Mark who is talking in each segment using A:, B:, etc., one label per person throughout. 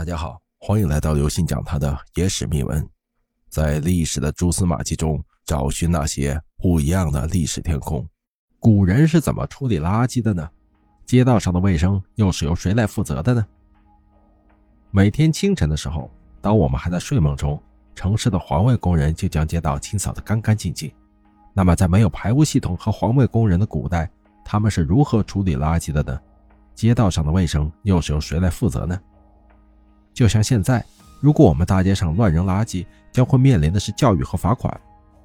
A: 大家好，欢迎来到刘信讲他的野史秘闻，在历史的蛛丝马迹中找寻那些不一样的历史天空。古人是怎么处理垃圾的呢？街道上的卫生又是由谁来负责的呢？每天清晨的时候，当我们还在睡梦中，城市的环卫工人就将街道清扫得干干净净。那么，在没有排污系统和环卫工人的古代，他们是如何处理垃圾的呢？街道上的卫生又是由谁来负责呢？就像现在，如果我们大街上乱扔垃圾，将会面临的是教育和罚款。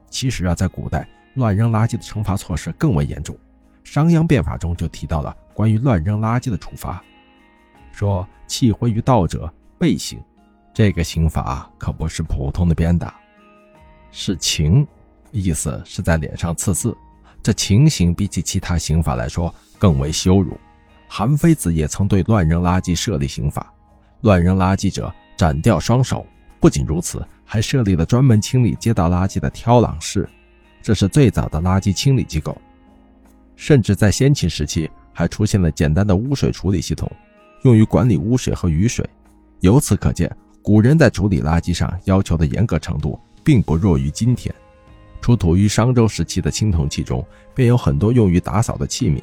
A: 其实啊，在古代，乱扔垃圾的惩罚措施更为严重。商鞅变法中就提到了关于乱扔垃圾的处罚，说弃灰于道者被刑。这个刑罚可不是普通的鞭打，是情，意思是在脸上刺字。这情形比起其他刑法来说更为羞辱。韩非子也曾对乱扔垃圾设立刑法。乱扔垃圾者斩掉双手。不仅如此，还设立了专门清理街道垃圾的挑啷室，这是最早的垃圾清理机构。甚至在先秦时期，还出现了简单的污水处理系统，用于管理污水和雨水。由此可见，古人在处理垃圾上要求的严格程度，并不弱于今天。出土于商周时期的青铜器中，便有很多用于打扫的器皿。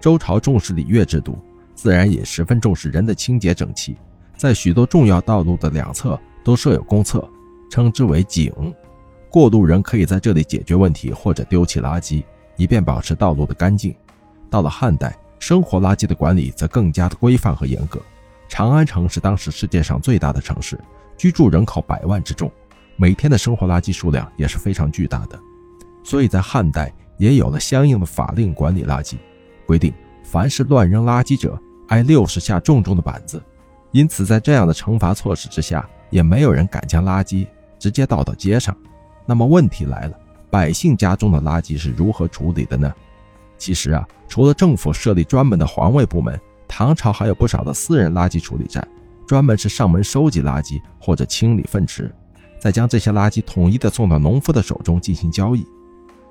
A: 周朝重视礼乐制度，自然也十分重视人的清洁整齐。在许多重要道路的两侧都设有公厕，称之为井，过路人可以在这里解决问题或者丢弃垃圾，以便保持道路的干净。到了汉代，生活垃圾的管理则更加的规范和严格。长安城是当时世界上最大的城市，居住人口百万之众，每天的生活垃圾数量也是非常巨大的，所以在汉代也有了相应的法令管理垃圾，规定凡是乱扔垃圾者，挨六十下重重的板子。因此，在这样的惩罚措施之下，也没有人敢将垃圾直接倒到街上。那么问题来了，百姓家中的垃圾是如何处理的呢？其实啊，除了政府设立专门的环卫部门，唐朝还有不少的私人垃圾处理站，专门是上门收集垃圾或者清理粪池，再将这些垃圾统一的送到农夫的手中进行交易。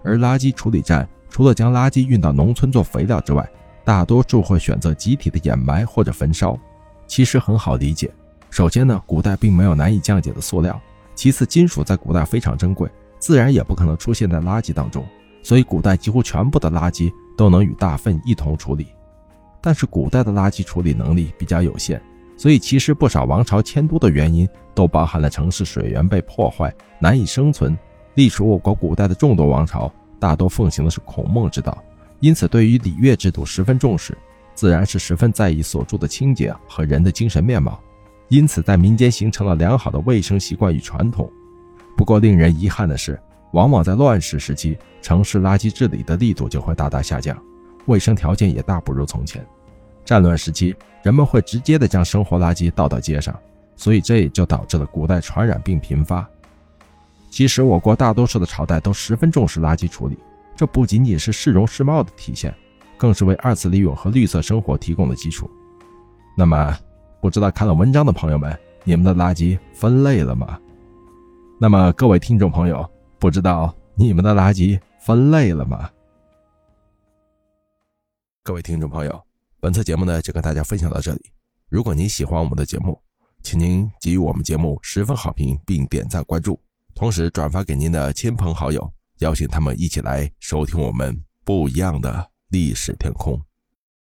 A: 而垃圾处理站除了将垃圾运到农村做肥料之外，大多数会选择集体的掩埋或者焚烧。其实很好理解。首先呢，古代并没有难以降解的塑料；其次，金属在古代非常珍贵，自然也不可能出现在垃圾当中，所以古代几乎全部的垃圾都能与大粪一同处理。但是古代的垃圾处理能力比较有限，所以其实不少王朝迁都的原因都包含了城市水源被破坏，难以生存。历数我国古代的众多王朝，大多奉行的是孔孟之道，因此对于礼乐制度十分重视。自然是十分在意所住的清洁和人的精神面貌，因此在民间形成了良好的卫生习惯与传统。不过，令人遗憾的是，往往在乱世时期，城市垃圾治理的力度就会大大下降，卫生条件也大不如从前。战乱时期，人们会直接的将生活垃圾倒到街上，所以这也就导致了古代传染病频发。其实，我国大多数的朝代都十分重视垃圾处理，这不仅仅是市容市貌的体现。更是为二次利用和绿色生活提供的基础。那么，不知道看了文章的朋友们，你们的垃圾分类了吗？那么，各位听众朋友，不知道你们的垃圾分类了吗？各位听众朋友，本次节目呢就跟大家分享到这里。如果您喜欢我们的节目，请您给予我们节目十分好评，并点赞关注，同时转发给您的亲朋好友，邀请他们一起来收听我们不一样的。历史天空。